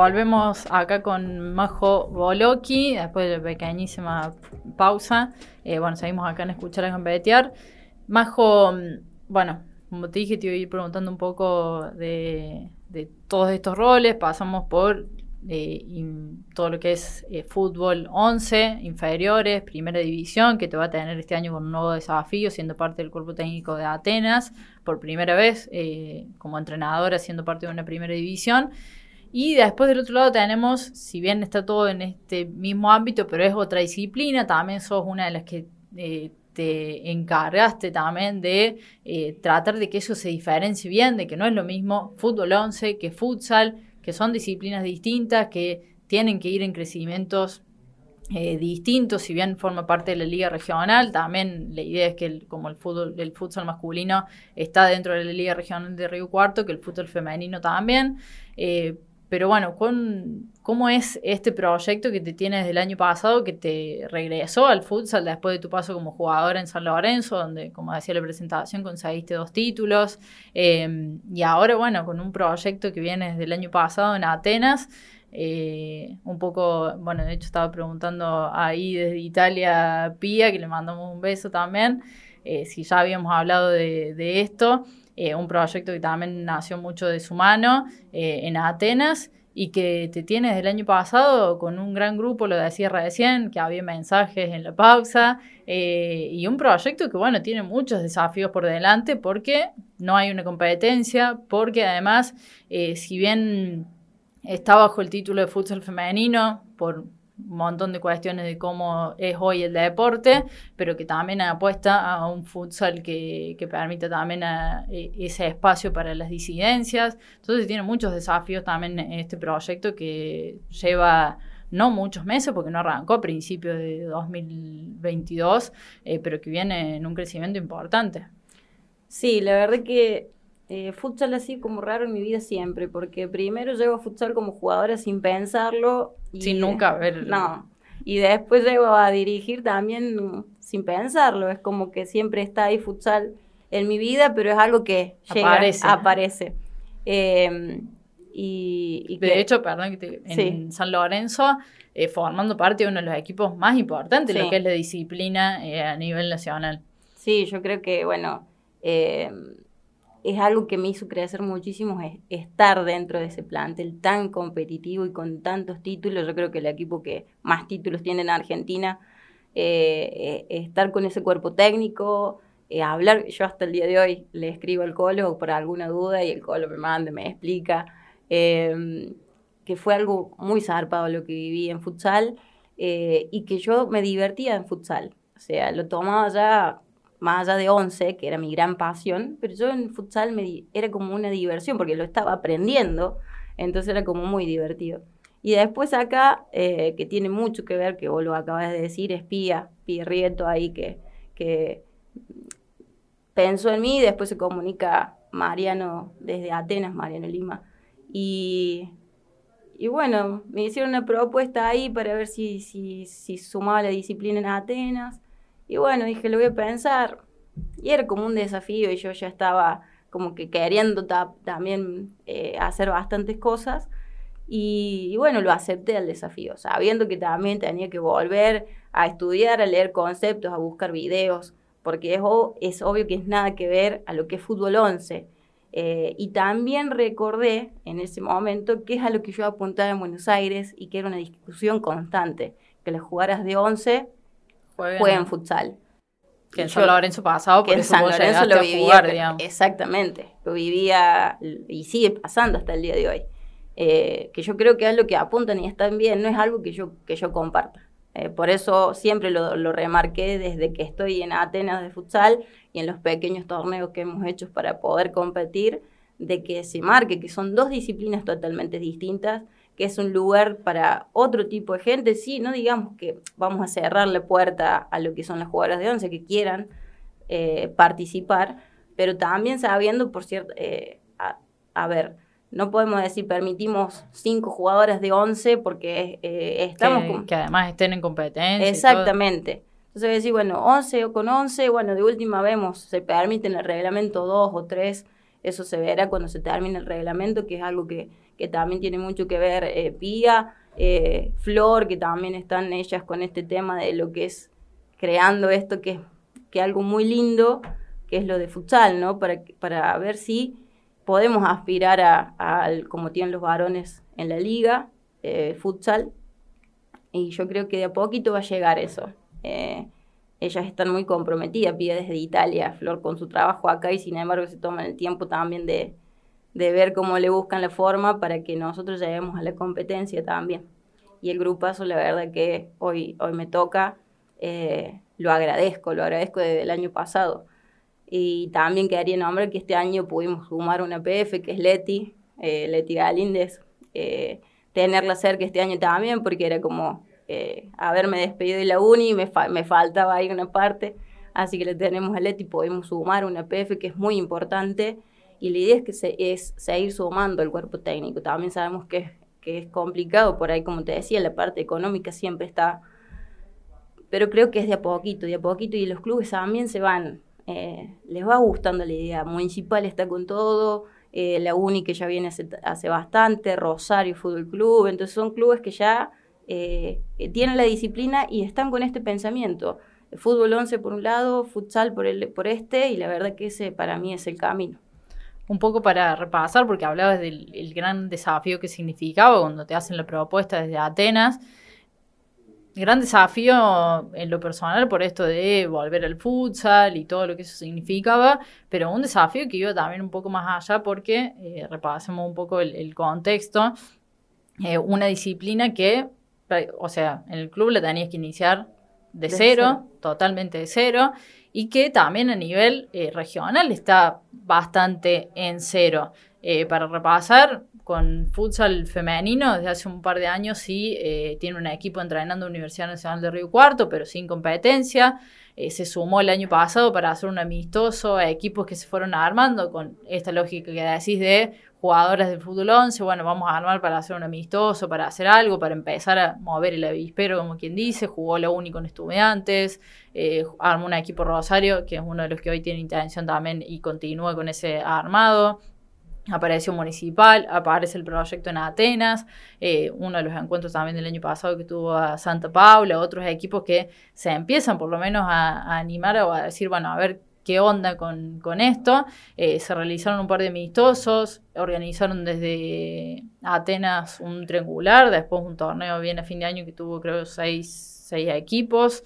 Volvemos acá con Majo Boloki, después de pequeñísima pausa. Eh, bueno, seguimos acá en Escuchar a Gambetear. Majo, mm, bueno, como te dije, te iba a ir preguntando un poco de, todos estos roles. Pasamos por eh, todo lo que es eh, fútbol 11, inferiores, primera división, que te va a tener este año con un nuevo desafío, siendo parte del cuerpo técnico de Atenas, por primera vez como entrenadora, siendo parte de una primera división. Y después del otro lado tenemos, si bien está todo en este mismo ámbito, pero es otra disciplina, también sos una de las que eh, te encargaste también de eh, tratar de que eso se diferencie bien, de que no es lo mismo fútbol 11 que futsal, que son disciplinas distintas, que tienen que ir en crecimientos eh, distinto, si bien forma parte de la liga regional, también la idea es que como el fútbol, el futsal masculino está dentro de la liga regional de Río Cuarto, que el fútbol femenino también. Pero bueno, ¿cómo es este proyecto que te tienes del año pasado que te regresó al futsal después de tu paso como jugador en San Lorenzo, donde, como decía la presentación, conseguiste dos títulos? Em, y ahora, bueno, con un proyecto que viene desde el año pasado en Atenas. Eh, un poco, bueno, de hecho estaba preguntando ahí desde Italia Pía, que le mandamos un beso también, eh, si ya habíamos hablado de, de esto. Eh, un proyecto que también nació mucho de su mano eh, en Atenas y que te tienes del año pasado con un gran grupo, lo decía recién, que había mensajes en la pausa, eh, y un proyecto que, bueno, tiene muchos desafíos por delante porque no hay una competencia, porque además, si bien está bajo el título de futsal femenino, por montón de cuestiones de cómo es hoy el deporte, pero que también apuesta a un futsal que, que permita también e, ese espacio para las disidencias. Entonces tiene muchos desafíos también este proyecto que lleva no muchos meses, porque no arrancó a principios de 2022, eh, pero que viene en un crecimiento importante. Sí, la verdad que eh, futsal así como raro en mi vida siempre, porque primero llego a futsal como jugadora sin pensarlo. Y sin nunca ver. No. Y después llego a dirigir también sin pensarlo. Es como que siempre está ahí futsal en mi vida, pero es algo que llega, aparece. aparece. Em, y, de hecho, perdón, en San Lorenzo, eh, formando parte de uno de los equipos más importantes, lo que es la disciplina eh, a nivel nacional. Sí, yo creo que, bueno, eh, es algo que me hizo crecer muchísimo, es estar dentro de ese plantel tan competitivo y con tantos títulos. Yo creo que el equipo que más títulos tiene en Argentina, eh, eh, estar con ese cuerpo técnico, eh, hablar, yo hasta el día de hoy le escribo al Colo por alguna duda y el Colo me manda, me explica, em, que fue algo muy zarpado lo que viví en futsal y que yo me divertía en futsal. O sea, lo tomaba ya más allá de 11, que era mi gran pasión, pero yo en futsal me era como una diversión porque lo estaba aprendiendo, entonces era como muy divertido. Y después acá, eh, que tiene mucho que ver, que vos lo acabas de decir, es Pía, Pía Rieto ahí que, que pensó en mí después se comunica Mariano desde Atenas, Mariano Lima. Y, y bueno, me hicieron una propuesta ahí para ver si, si, si sumaba la disciplina en Atenas. Y bueno, dije, lo voy a pensar. Y era como un desafío y yo ya estaba como que queriendo también eh, hacer bastantes cosas. Y, bueno, lo acepté al desafío, sabiendo que también tenía que volver a estudiar, a leer conceptos, a buscar videos, porque es, obvio que es nada que ver a lo que es fútbol 11. Eh, y también recordé en ese momento que es a lo que yo apuntaba en Buenos Aires y que era una discusión constante, que las jugadoras de 11 juega en futsal. Que en San Lorenzo pasado, por eso San Lorenzo lo vivía. Exactamente, lo vivía y sigue pasando hasta el día de hoy. Eh, que yo creo que es lo que apuntan y están bien, no es algo que yo, que yo comparta. Eh, por eso siempre lo, lo, remarqué desde que estoy en Atenas de futsal y en los pequeños torneos que hemos hecho para poder competir, de que se marque que son dos disciplinas totalmente distintas que es un lugar para otro tipo de gente, sí, no digamos que vamos a cerrar la puerta a lo que son las jugadoras de once que quieran eh, participar, pero también sabiendo, por cierto, eh, a, ver, no podemos decir permitimos cinco jugadoras de once porque eh, estamos... Que, además estén en competencia. Exactamente. Entonces decir, bueno, 11 o con 11, bueno, de última vemos, se permite en el reglamento dos o tres, eso se verá cuando se termine el reglamento, que es algo que que también tiene mucho que ver eh, Pía, eh, Flor, que también están ellas con este tema de lo que es creando esto, que es que algo muy lindo, que es lo de futsal, ¿no? Para, para ver si podemos aspirar a, como tienen los varones en la liga, eh, futsal, y yo creo que de a poquito va a llegar eso. ellas están muy comprometidas, Pía desde Italia, Flor con su trabajo acá y sin embargo se toman el tiempo también de, de ver cómo le buscan la forma para que nosotros lleguemos a la competencia también. Y el grupazo, la verdad que hoy, hoy me toca, eh, lo agradezco, lo agradezco desde el año pasado. Y también quedaría nombre que este año pudimos sumar una PF, que es Leti, eh, Leti Galíndez, eh, tenerla cerca este año también, porque era como eh, haberme despedido de la uni, me, me faltaba ahí una parte, así que le tenemos al ETI, podemos sumar una PF que es muy importante y la idea es que se, es seguir sumando el cuerpo técnico. También sabemos que, que es complicado, por ahí como te decía, la parte económica siempre está, pero creo que es de a poquito, de a poquito y los clubes también se van, eh, les va gustando la idea, Municipal está con todo, eh, la UNI que ya viene hace, hace bastante, Rosario Fútbol Club, entonces son clubes que ya eh, tienen la disciplina y están con este pensamiento. fútbol 11 por un lado, futsal por, el, por este, y la verdad que ese para mí es el camino. Un poco para repasar, porque hablabas del gran desafío que significaba cuando te hacen la propuesta desde Atenas. Gran desafío en lo personal por esto de volver al futsal y todo lo que eso significaba, pero un desafío que iba también un poco más allá porque, eh, repasemos un poco el, contexto, eh, una disciplina que o sea, en el club la tenías que iniciar de, cero, totalmente de cero, y que también a nivel eh, regional está bastante en cero. Eh, para repasar, con futsal femenino, desde hace un par de años sí eh, tiene un equipo entrenando Universidad Nacional de Río Cuarto, pero sin competencia. Se sumó el año pasado para hacer un amistoso a equipos que se fueron armando con esta lógica que decís de jugadoras del fútbol 11, bueno, vamos a armar para hacer un amistoso, para hacer algo, para empezar a mover el avispero, como quien dice, jugó la única con estudiantes, eh, armó un equipo Rosario, que es uno de los que hoy tiene intención también y continúa con ese armado. Apareció Municipal, aparece el proyecto en Atenas, eh, uno de los encuentros también del año pasado que tuvo a Santa Paula, otros equipos que se empiezan por lo menos a, animar o a decir, bueno, a ver qué onda con, esto. Eh, se realizaron un par de amistosos, organizaron desde Atenas un triangular, después un torneo bien a fin de año que tuvo creo seis, seis equipos.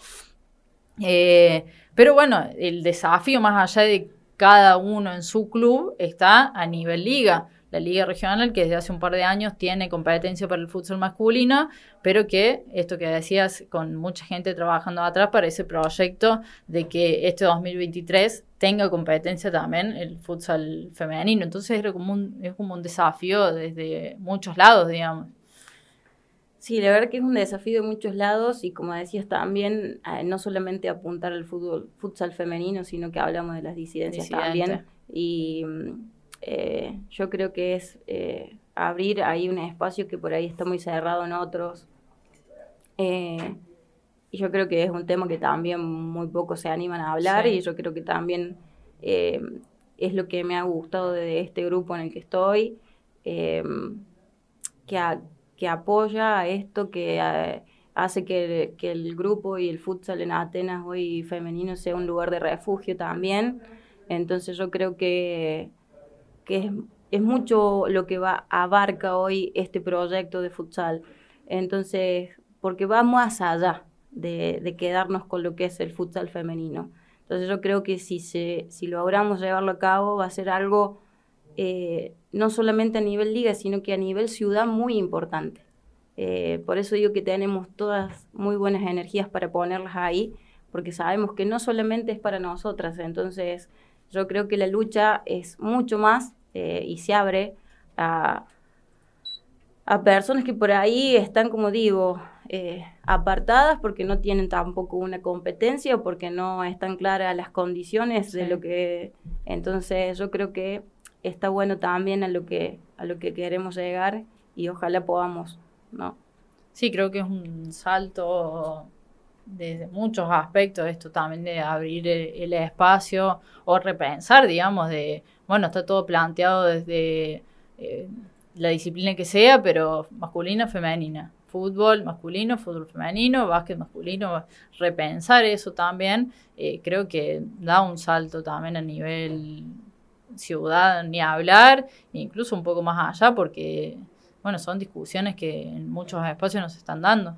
Eh, pero bueno, el desafío más allá de cada uno en su club está a nivel liga la Liga Regional, que desde hace un par de años tiene competencia para el fútbol masculino, pero que esto que decías, con mucha gente trabajando atrás para ese proyecto de que este 2023 tenga competencia también el futsal femenino. Entonces es como un desafío desde muchos lados, digamos. Sí, la verdad que es un desafío de muchos lados y como decías también, eh, no solamente apuntar al fútbol, futsal femenino, sino que hablamos de las disidencias también. Y mm, eh, yo creo que es eh, abrir ahí un espacio que por ahí está muy cerrado en otros. Y yo creo que es un tema que también muy pocos se animan a hablar y yo creo que también es lo que me ha gustado de este grupo en el que estoy, que, que apoya esto, que hace que, que, el grupo y el futsal en Atenas hoy femenino sea un lugar de refugio también. Entonces yo creo que que es, mucho lo que va, abarca hoy este proyecto de futsal. Entonces, porque va más allá de, quedarnos con lo que es el futsal femenino. Entonces yo creo que si, se, si logramos llevarlo a cabo va a ser algo eh, no solamente a nivel liga, sino que a nivel ciudad muy importante. Eh, por eso digo que tenemos todas muy buenas energías para ponerlas ahí, porque sabemos que no solamente es para nosotras, entonces yo creo que la lucha es mucho más eh, y se abre a, personas que por ahí están, como digo, eh, apartadas porque no tienen tampoco una competencia o porque no están claras las condiciones de lo que... Entonces yo creo que está bueno también a lo que, a lo que queremos llegar y ojalá podamos, ¿no? Sí, creo que es un salto desde muchos aspectos esto también de abrir el, espacio o repensar, digamos, de, bueno, está todo planteado desde eh, la disciplina que sea, pero masculina, femenina. Fútbol masculino, fútbol femenino, básquet masculino, repensar eso también, eh, creo que da un salto también a nivel ciudad, ni hablar, incluso un poco más allá, porque, bueno, son discusiones que en muchos espacios nos están dando.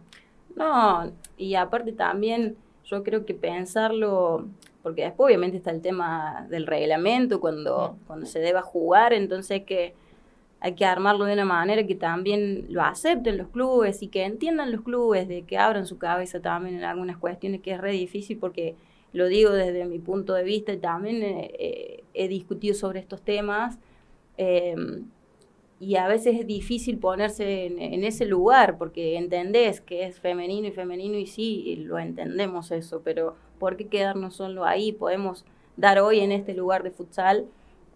No, y aparte también yo creo que pensarlo, porque después obviamente está el tema del reglamento, cuando, cuando se deba jugar, entonces que hay que armarlo de una manera que también lo acepten los clubes y que entiendan los clubes, de que abran su cabeza también en algunas cuestiones, que es re difícil porque lo digo desde mi punto de vista y también eh, eh, he discutido sobre estos temas. Eh, y a veces es difícil ponerse en, ese lugar porque entendés que es femenino y femenino y sí, lo entendemos eso, pero ¿por qué quedarnos solo ahí? Podemos dar hoy en este lugar de futsal,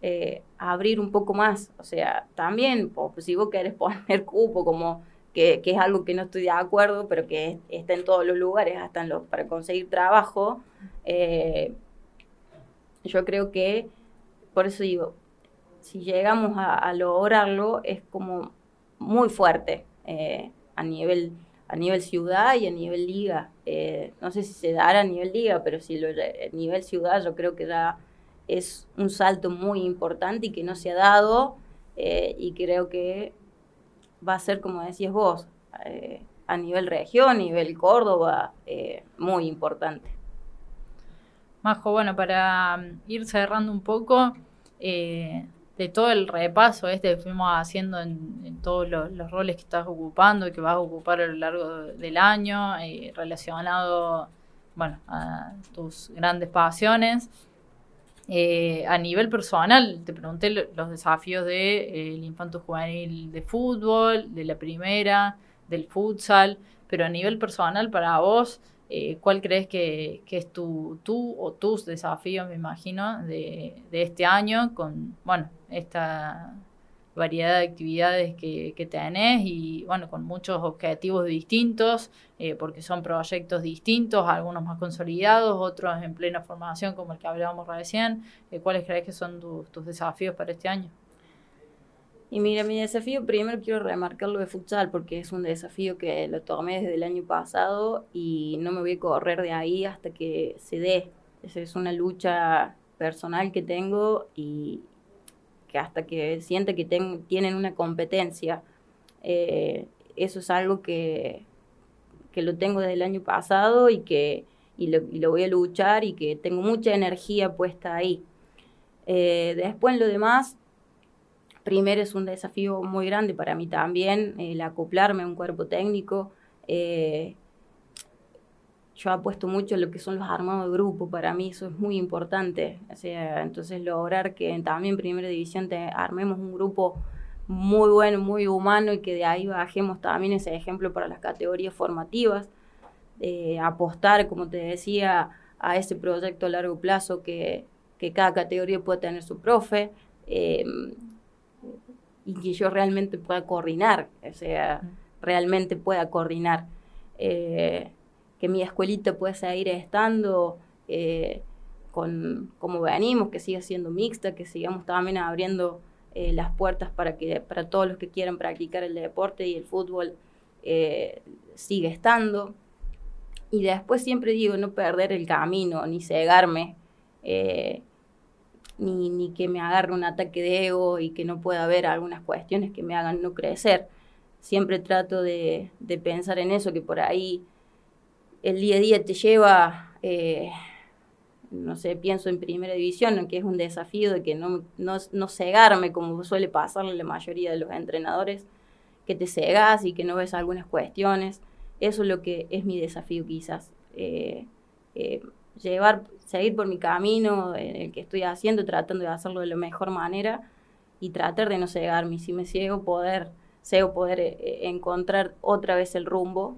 eh, abrir un poco más, o sea, también pues, si vos querés *laughs* poner cupo como que, es algo que no estoy de acuerdo, pero que está en todos los lugares, hasta en los, para conseguir trabajo, eh, yo creo que, por eso digo, si llegamos a, lograrlo, es como muy fuerte eh, a, nivel, a nivel ciudad y a nivel liga. Eh, no sé si se dará a nivel liga, pero si lo, a nivel ciudad yo creo que ya es un salto muy importante y que no se ha dado y creo que va a ser, como decías vos, a nivel región, a nivel Córdoba, muy importante. Majo, bueno, para ir cerrando un poco, de todo el repaso este que fuimos haciendo en, todos los, roles que estás ocupando y que vas a ocupar a lo largo del año, eh, relacionado bueno, a tus grandes pasiones. Eh, a nivel personal, te pregunté los desafíos del de, eh, infanto juvenil de fútbol, de la primera, del futsal, pero a nivel personal para vos, eh, ¿Cuál crees que, es tu, tú o tus desafíos, me imagino, de, este año con, bueno, esta variedad de actividades que, que tenés y, bueno, con muchos objetivos distintos, eh, porque son proyectos distintos, algunos más consolidados, otros en plena formación, como el que hablábamos recién. Eh, ¿Cuáles crees que son tus desafíos para este año? Y mira, mi desafío, primero quiero remarcar lo de futsal, porque es un desafío que lo tomé desde el año pasado y no me voy a correr de ahí hasta que se dé. Esa es una lucha personal que tengo y que hasta que siente que tienen una competencia. Eh, eso es algo que, que lo tengo desde el año pasado y que y lo, voy a luchar y que tengo mucha energía puesta ahí. Eh, después lo demás, Primero es un desafío muy grande para mí también, el acoplarme a un cuerpo técnico. Eh, yo apuesto mucho en lo que son los armados de grupo, para mí eso es muy importante. O sea, entonces lograr que también en primera división te armemos un grupo muy bueno, muy humano y que de ahí bajemos también ese ejemplo para las categorías formativas. apostar, como te decía, a ese proyecto a largo plazo que, que cada categoría pueda tener su profe. Eh, y que yo realmente pueda coordinar, o sea, realmente pueda coordinar. Eh, que mi escuelita pueda seguir estando eh, con como venimos, que siga siendo mixta, que sigamos también abriendo eh, las puertas para que para todos los que quieran practicar el deporte y el fútbol sigue estando. Y después siempre digo no perder el camino, ni cegarme ni, ni que me agarre un ataque de ego y que no pueda haber algunas cuestiones que me hagan no crecer. Siempre trato de, de pensar en eso, que por ahí el día a día te lleva, eh, no sé, pienso en primera división, que es un desafío de que no, no, no cegarme como suele pasarle a la mayoría de los entrenadores, que te cegas y que no ves algunas cuestiones. Eso es lo que es mi desafío quizás. Eh, eh, llevar, seguir por mi camino, en el que estoy haciendo, tratando de hacerlo de la mejor manera y tratar de no cegarme. Si me ciego, poder, ciego, poder eh, encontrar otra vez el rumbo.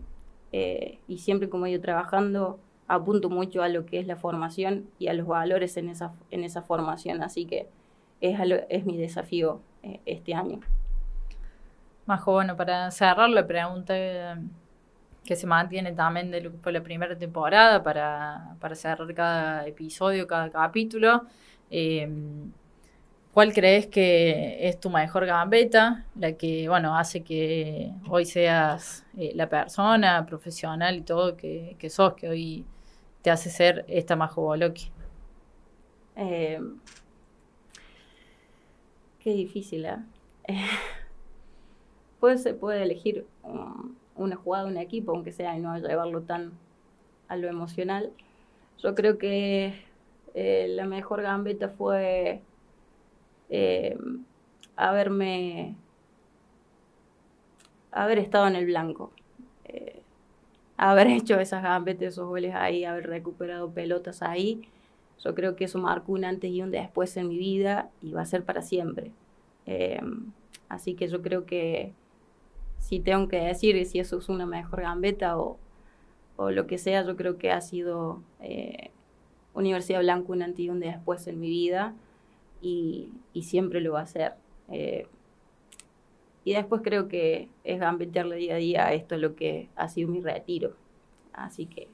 Eh, y siempre como he ido trabajando, apunto mucho a lo que es la formación y a los valores en esa, en esa formación. Así que es, es mi desafío eh, este año. Majo, bueno, para cerrar la pregunta que se mantiene también de la primera temporada para, para cerrar cada episodio, cada capítulo. Eh, ¿Cuál crees que es tu mejor gambeta? La que, bueno, hace que hoy seas eh, la persona profesional y todo que, que, sos, que hoy te hace ser esta Majo Boloqui. Eh, qué difícil, ¿eh? *laughs* se puede elegir una jugada, un equipo, aunque sea, y no llevarlo tan a lo emocional. Yo creo que eh, la mejor gambeta fue eh, haberme haber estado en el blanco. Eh, haber *laughs* hecho esas gambetas, esos goles ahí, haber recuperado pelotas ahí. Yo creo que eso marcó un antes y un después en mi vida y va a ser para siempre. Así que yo creo que si tengo que decir si eso es una mejor gambeta o, o lo que sea, yo creo que ha sido eh, Universidad Blanco un antes y un después en mi vida y, y siempre lo va a ser. Eh, y después creo que es gambetearle día a día, esto es lo que ha sido mi retiro. Así que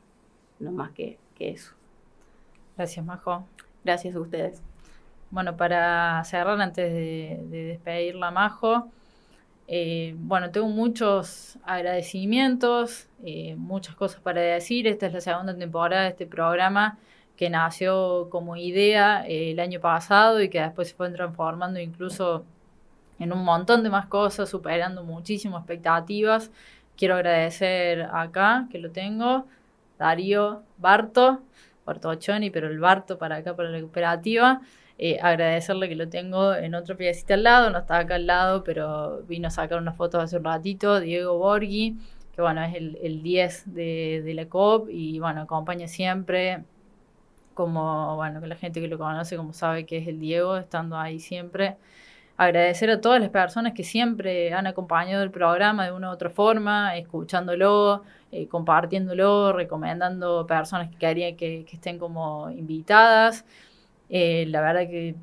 no más que, que eso. Gracias, Majo. Gracias a ustedes. Bueno, para cerrar, antes de, de despedirla, Majo, eh, bueno, tengo muchos agradecimientos, eh, muchas cosas para decir. Esta es la segunda temporada de este programa que nació como idea eh, el año pasado y que después se fue transformando incluso en un montón de más cosas, superando muchísimas expectativas. Quiero agradecer acá, que lo tengo, Darío Barto, Barto Ochoni, pero el Barto para acá, para la cooperativa. Eh, agradecerle que lo tengo en otro piecito al lado, no está acá al lado, pero vino a sacar unas fotos hace un ratito, Diego Borghi, que bueno, es el, el 10 de, de la COP y bueno, acompaña siempre, como bueno, que la gente que lo conoce, como sabe que es el Diego, estando ahí siempre agradecer a todas las personas que siempre han acompañado el programa de una u otra forma, escuchándolo, eh, compartiéndolo, recomendando personas que querían que, estén como invitadas. Eh, la verdad que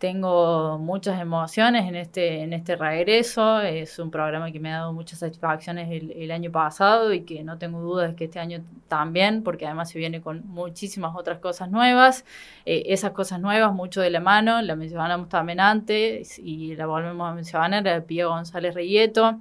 tengo muchas emociones en este, en este regreso. Es un programa que me ha dado muchas satisfacciones el, año pasado y que no tengo dudas que este año también, porque además se viene con muchísimas otras cosas nuevas. Eh, esas cosas nuevas, mucho de la mano, la mencionamos también antes y la volvemos a mencionar, a Pía González Rieto,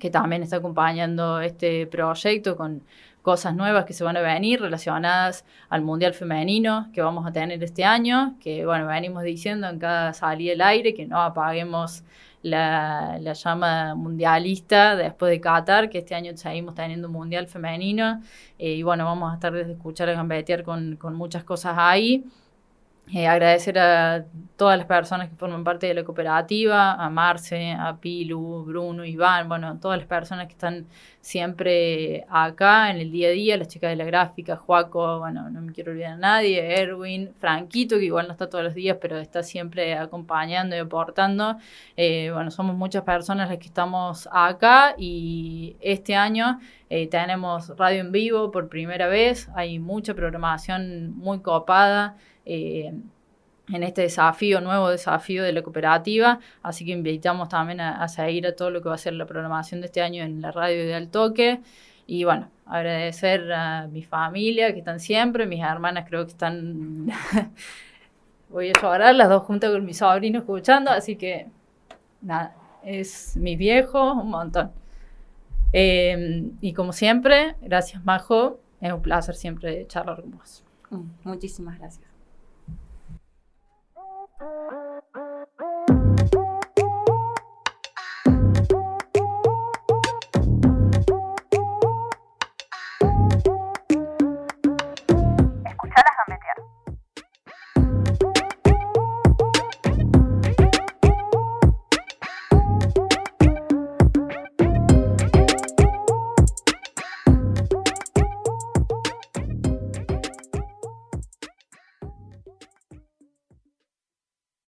que también está acompañando este proyecto con cosas nuevas que se van a venir relacionadas al Mundial Femenino que vamos a tener este año, que bueno, venimos diciendo en cada salida del aire que no apaguemos la, la, llama mundialista después de Qatar, que este año seguimos teniendo un Mundial Femenino, eh, y bueno, vamos a estar desde escuchar a gambetear con, con muchas cosas ahí. Eh, agradecer a todas las personas que forman parte de la cooperativa, a Marce, a Pilu, Bruno, Iván, bueno, todas las personas que están siempre acá en el día a día, las chicas de la gráfica, Juaco, bueno, no me quiero olvidar a nadie, Erwin, Franquito, que igual no está todos los días, pero está siempre acompañando y aportando. Eh, bueno, somos muchas personas las que estamos acá y este año eh, tenemos radio en vivo por primera vez, hay mucha programación muy copada eh, en este desafío, nuevo desafío de la cooperativa, así que invitamos también a, a, seguir a todo lo que va a ser la programación de este año en la radio de Altoque. Y bueno, agradecer a mi familia que están siempre, mis hermanas creo que están, *laughs* voy a llorar las dos juntas con mis sobrinos escuchando, así que nada, es mi viejo, un montón. Eh, y como siempre, gracias Majo, es un placer siempre charlar con vos. Muchísimas gracias. Thank you.